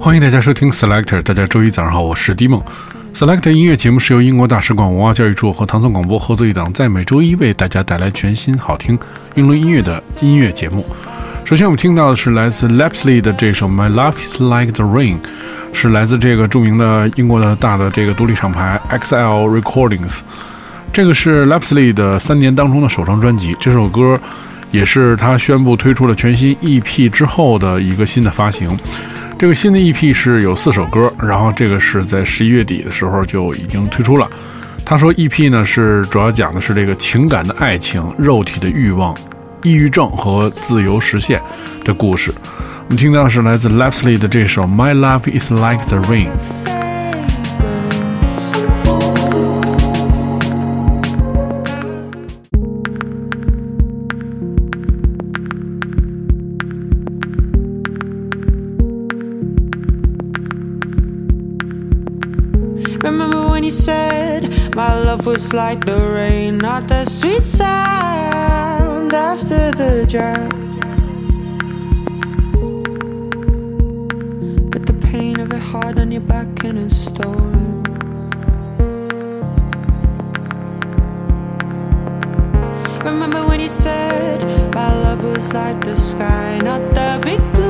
欢迎大家收听 Selector，大家周一早上好，我是 D 梦。Selector 音乐节目是由英国大使馆文化教育处和唐宋广播合作一档，在每周一为大家带来全新好听英伦音乐的音乐节目。首先我们听到的是来自 Lapsley 的这首 My Life Is Like the Rain，是来自这个著名的英国的大的这个独立厂牌 XL Recordings。这个是 Lapsley 的三年当中的首张专辑，这首歌也是他宣布推出了全新 EP 之后的一个新的发行。这个新的 EP 是有四首歌，然后这个是在十一月底的时候就已经推出了。他说 EP 呢是主要讲的是这个情感的爱情、肉体的欲望、抑郁症和自由实现的故事。我们听到是来自 Lapsley 的这首 My Love Is Like the Rain。Like the rain, not the sweet sound after the drought. But the pain of it hard on your back in a storm. Remember when you said my love was like the sky, not the big blue.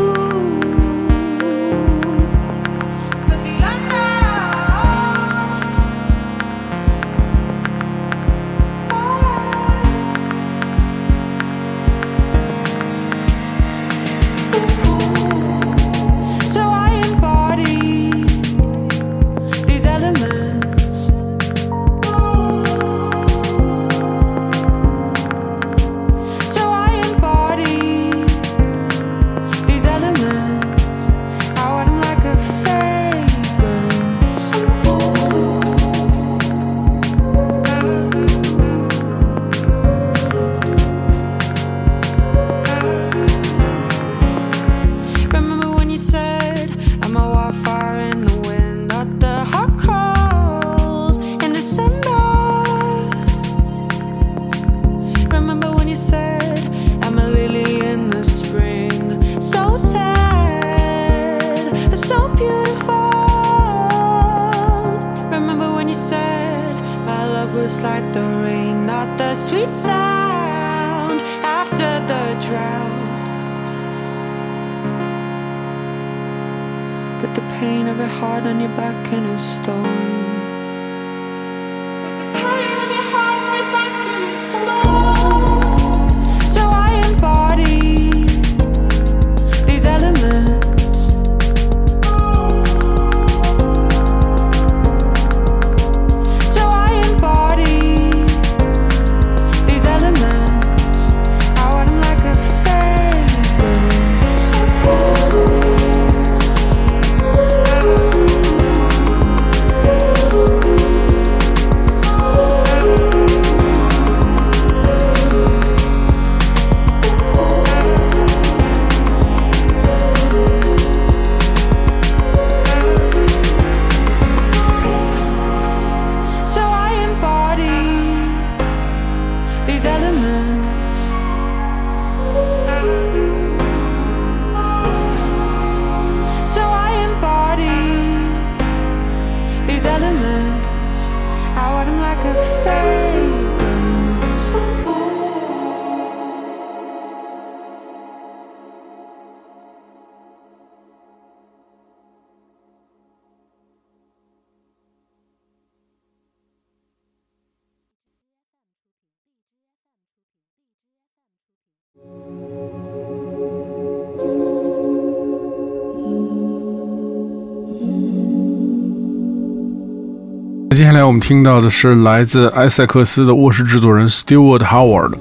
接下来我们听到的是来自埃塞克斯的卧室制作人 Stewart Howard，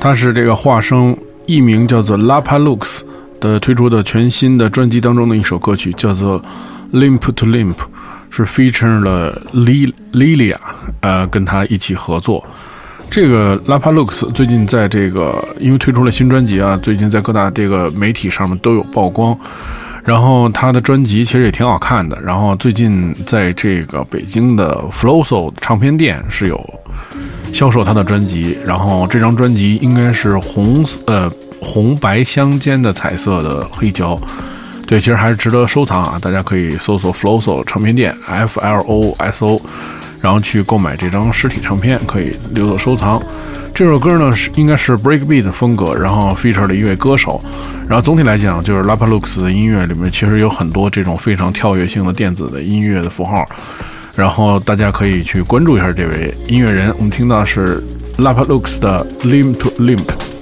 他是这个化声艺名叫做 Lapa Lux 的推出的全新的专辑当中的一首歌曲，叫做 Limp to Limp，是 feature 了 Lil Lilia，呃，跟他一起合作。这个 Lapa Lux 最近在这个因为推出了新专辑啊，最近在各大这个媒体上面都有曝光。然后他的专辑其实也挺好看的。然后最近在这个北京的 Floso 唱片店是有销售他的专辑。然后这张专辑应该是红呃红白相间的彩色的黑胶。对，其实还是值得收藏啊！大家可以搜索 Floso 唱片店 F L O S O，然后去购买这张实体唱片，可以留作收藏。这首歌呢是应该是 breakbeat 的风格，然后 feature 了一位歌手，然后总体来讲就是 Lapa Lux 的音乐里面其实有很多这种非常跳跃性的电子的音乐的符号，然后大家可以去关注一下这位音乐人。我们听到是 Lapa Lux 的 Limp to Limp。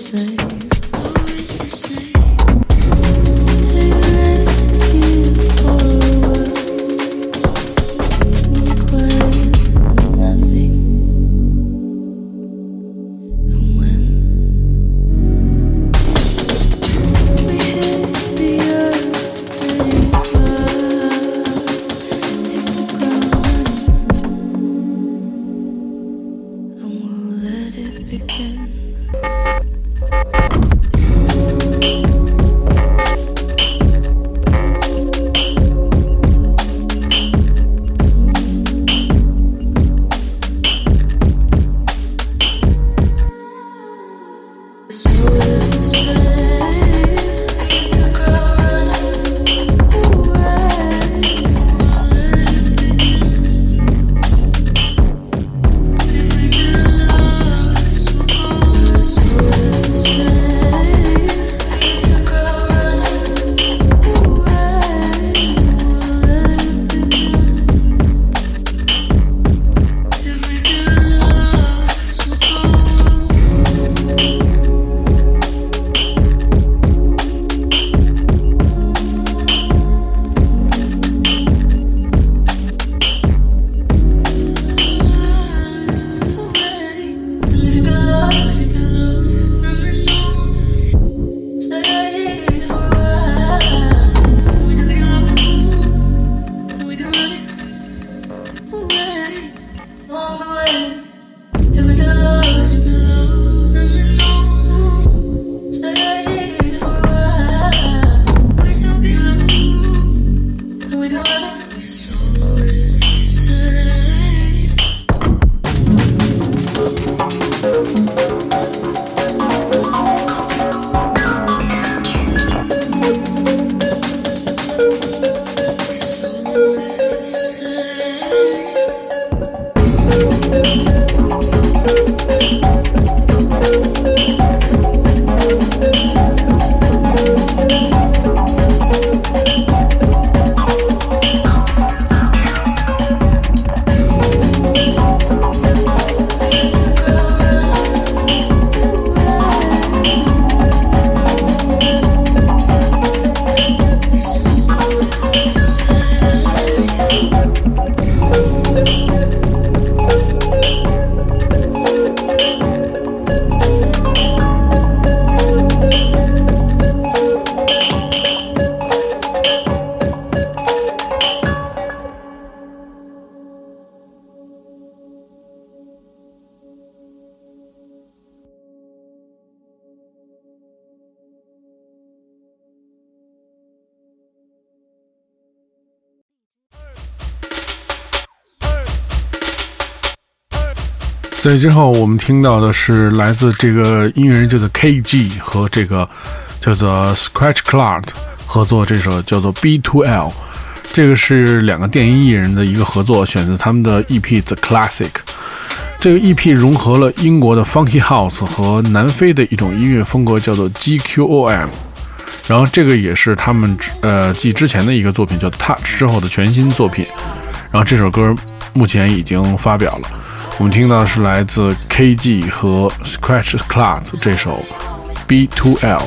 say. So 在之后，我们听到的是来自这个音乐人叫做 KG 和这个叫做 Scratch Clark 合作这首叫做 B2L，这个是两个电音艺人的一个合作，选择他们的 EP The Classic。这个 EP 融合了英国的 Funky House 和南非的一种音乐风格，叫做 GQOM。然后这个也是他们呃继之前的一个作品叫 Touch 之后的全新作品。然后这首歌目前已经发表了。我们听到的是来自 KG 和 Scratch Class 这首 B2L。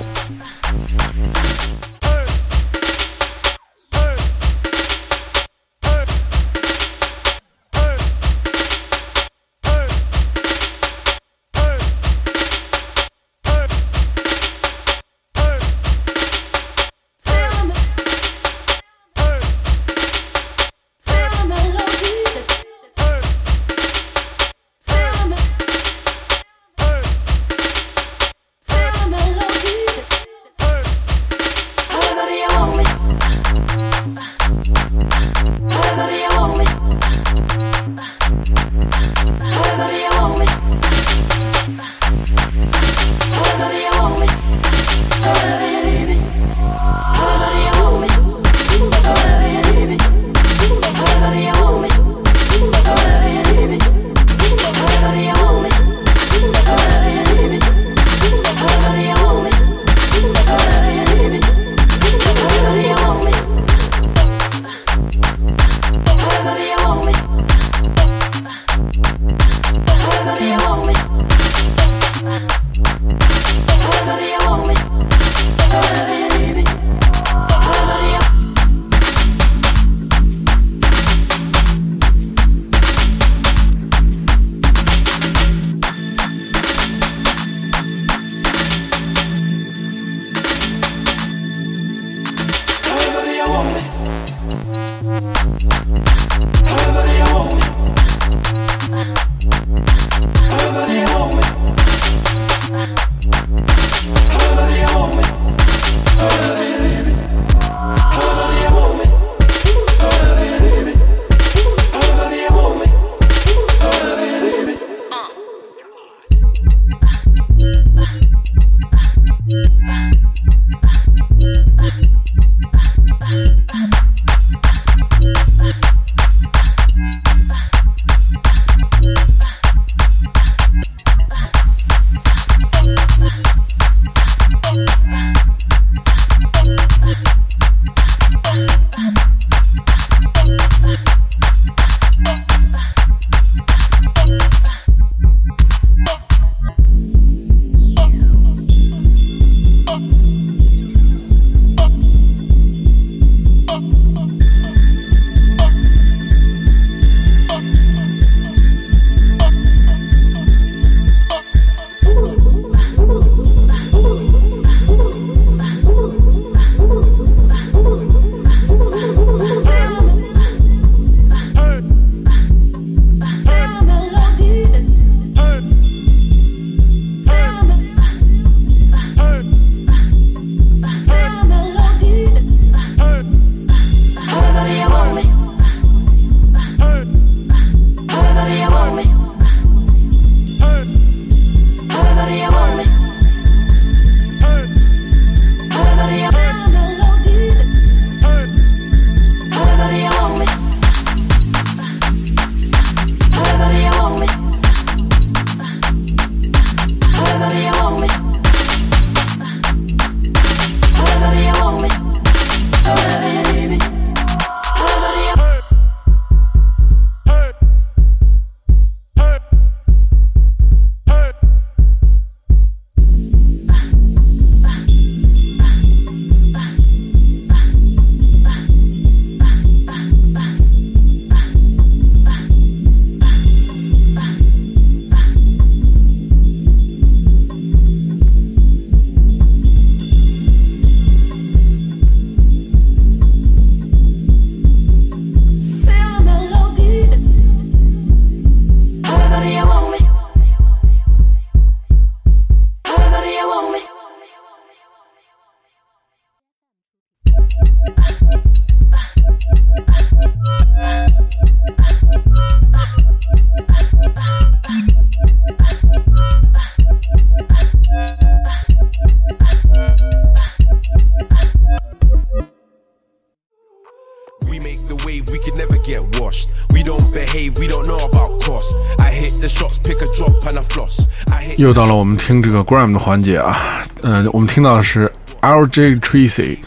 又到了我们听这个 Gram 的环节啊，呃，我们听到的是 L.J. Tracy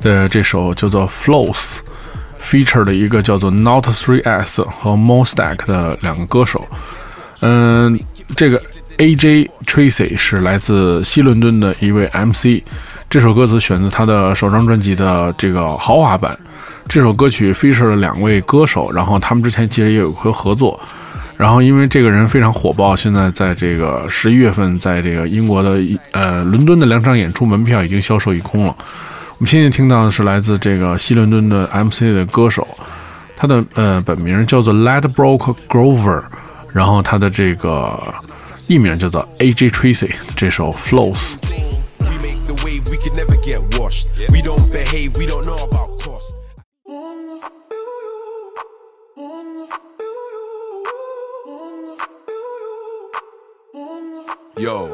的这首叫做 Flows。feature 的一个叫做 Not Three S 和 Mostack 的两个歌手，嗯，这个 A.J. Tracy 是来自西伦敦的一位 MC，这首歌词选自他的首张专辑的这个豪华版。这首歌曲 feature 了两位歌手，然后他们之前其实也有过合作，然后因为这个人非常火爆，现在在这个十一月份，在这个英国的呃伦敦的两场演出门票已经销售一空了。我们现在听到的是来自这个西伦敦的 MC 的歌手，他的呃本名叫做 Ladbroke Grover，然后他的这个艺名叫做 AJ Tracy。这首 Flows。Yeah. Yo.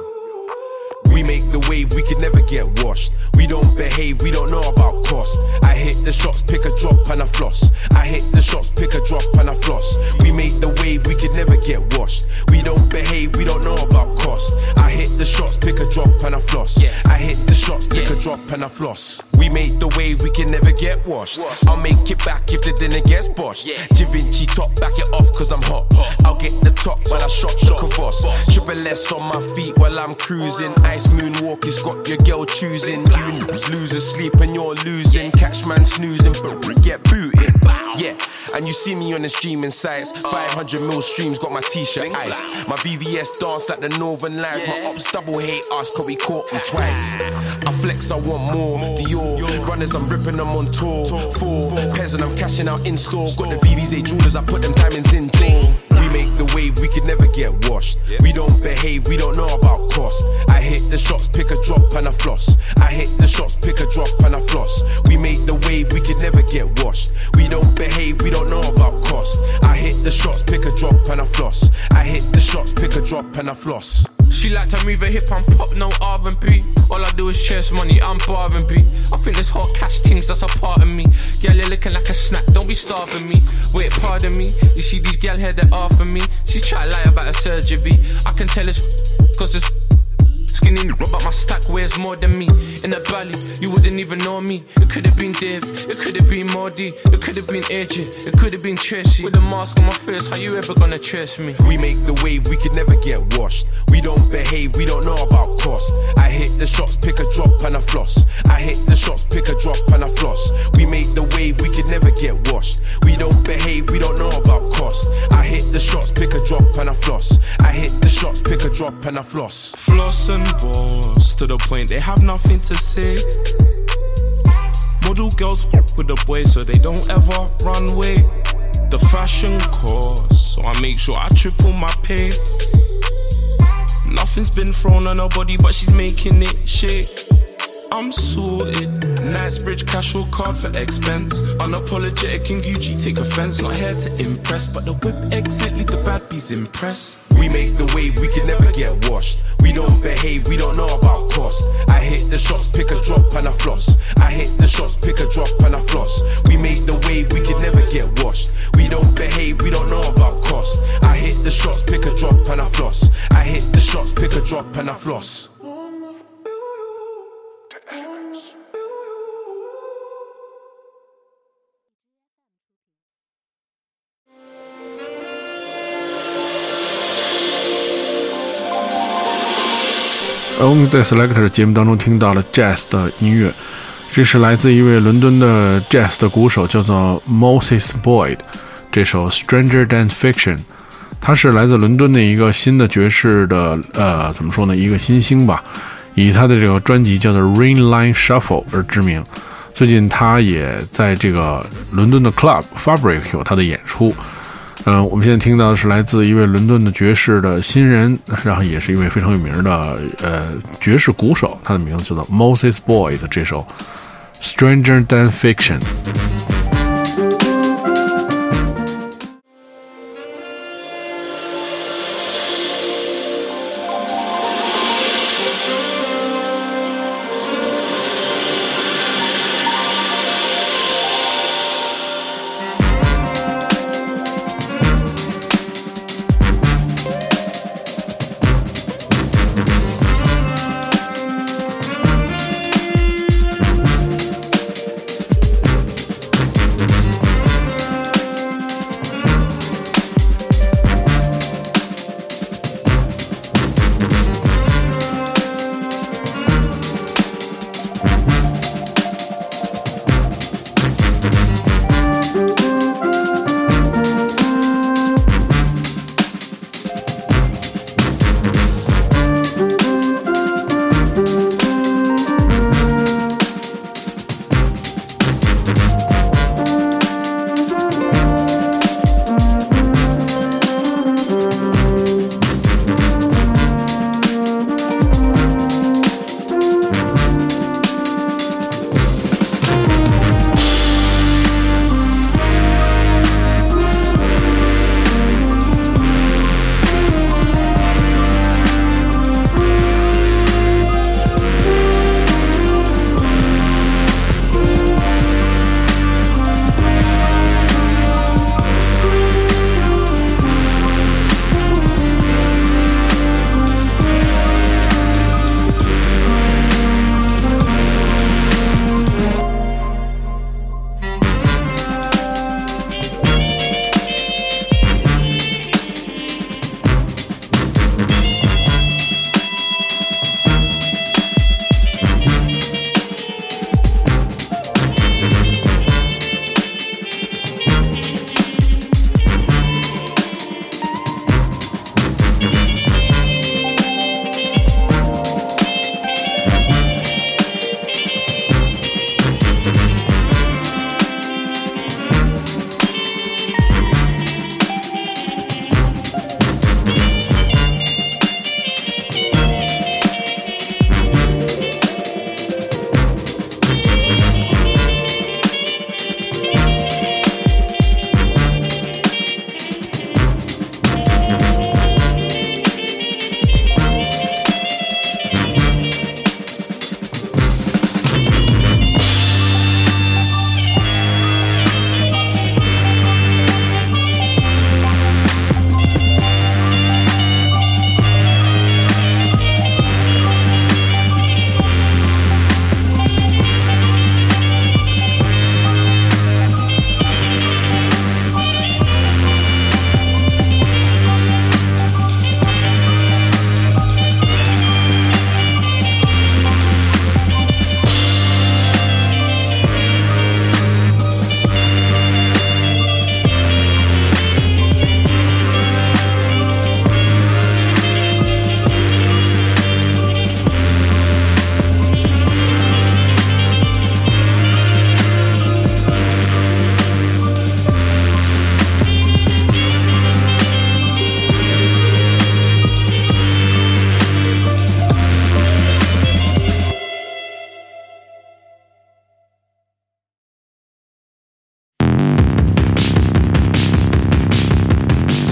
We make the wave, we can never get washed. We don't behave, we don't know about cost. I hit the shots, pick a drop and a floss. I hit the shots, pick a drop and a floss. We make the wave, we could never get washed. We don't behave, we don't know about cost. I hit the shots, pick a drop and a floss. Yeah. I hit the shots, pick a drop and a floss. We make the wave, we can never get washed. I'll make it back if the dinner gets boshed. Givenchy top, back it off cause I'm hot. I'll get the top, but I shot the kavos. Triple S on my feet while I'm cruising. Ice moonwalk, it's got your girl choosing. You lose, losers sleep and you're losing. Catch man snoozing, but get booted. Yeah, and you see me on the streaming sites. 500 mil streams, got my t-shirt iced. My VVS dance like the Northern Lights. My ops double hate us, cause we caught them twice. I flex, I want more. Dior runners, I'm ripping them on tour. Four pairs and I'm cashing out in store. Got the VVS jewelers, I put them diamonds in door. We make the wave, we can never get washed. We don't behave, we don't know about cost. I hit the shots, pick a drop and a floss. I hit the shots, pick a drop and a floss. We make the wave, we can never get washed. We don't behave, we don't know about cost. I hit the shots, pick a drop and a floss. I hit the shots, pick a drop and a floss. She like to move her hip and pop, no R&B. All I do is chase money, I'm barring B. I think this hot cash things, that's a part of me. Girl, you're looking like a snack, don't be starving me. Wait, pardon me. You see these gal here that after me. She try to lie about her surgery. I can tell it's cause it's skinny, but my stack weighs more than me. In the valley, you wouldn't even know me. It could have been Dave, it could have been Mordy, it could have been AJ, it could have been Tracy. With a mask on my face, how you ever gonna trace me? We make the wave, we can never get washed. We don't behave, we don't know about cost. I hit the shots, pick a drop and a floss. I hit the shots, pick a drop and a floss. We make the wave, we can never get washed. We don't behave, we don't know about cost. I hit the shots, pick a drop and a floss. I hit the shots, pick a drop and a floss. Floss and boss to the point they have nothing to say. Model girls fuck with the boys so they don't ever run away. The fashion course, so I make sure I triple my pay. Nothing's been thrown on her body, but she's making it shake. I'm sorted. Knightsbridge casual card for expense. Unapologetic in Gucci, take offense. Not here to impress, but the whip exit leave the bad bees impressed. We make the wave, we can never get washed. We don't behave, we don't know about cost. I hit the shots, pick a drop and a floss. I hit the shots, pick a drop and a floss. We make the wave, we can never get washed. We don't behave, we don't know about cost. I hit the shots, pick a drop and a floss. I hit the shots, pick a drop and a floss. 而我们在 Selector 节目当中听到了 Jazz 的音乐，这是来自一位伦敦的 Jazz 的鼓手，叫做 Moses Boyd。这首 Stranger Than Fiction，他是来自伦敦的一个新的爵士的呃，怎么说呢，一个新星吧，以他的这个专辑叫做 Rain Line Shuffle 而知名。最近他也在这个伦敦的 Club Fabric 有他的演出。嗯、我们现在听到的是来自一位伦敦的爵士的新人，然后也是一位非常有名的呃爵士鼓手，他的名字叫做 Moses Boyd 的这首 Stranger Than Fiction。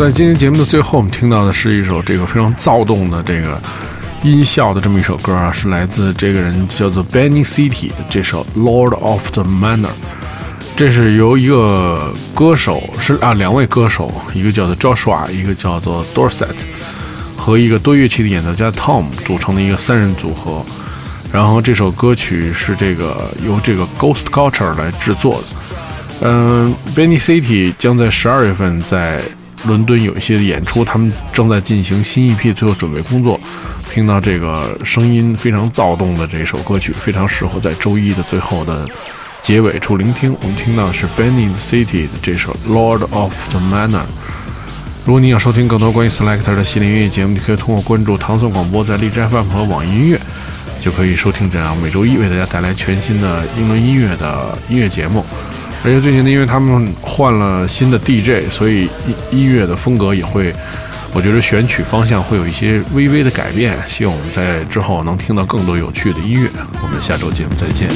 在今天节目的最后，我们听到的是一首这个非常躁动的这个音效的这么一首歌啊，是来自这个人叫做 Benny City 的这首《Lord of the Manor》。这是由一个歌手是啊，两位歌手，一个叫做 Joshua，一个叫做 Dorset，和一个多乐器的演奏家 Tom 组成的一个三人组合。然后这首歌曲是这个由这个 Ghost Culture 来制作的。嗯、b e n n y City 将在十二月份在伦敦有一些演出，他们正在进行新一批最后准备工作。听到这个声音非常躁动的这首歌曲，非常适合在周一的最后的结尾处聆听。我们听到的是 Benny City 的这首《Lord of the Manor》。如果你想收听更多关于 Selector 的系列音乐节目，你可以通过关注唐宋广播在荔枝 FM 和网易音乐，就可以收听这样每周一为大家带来全新的英伦音乐的音乐节目。而且最近呢，因为他们换了新的 DJ，所以音音乐的风格也会，我觉得选曲方向会有一些微微的改变。希望我们在之后能听到更多有趣的音乐。我们下周节目再见。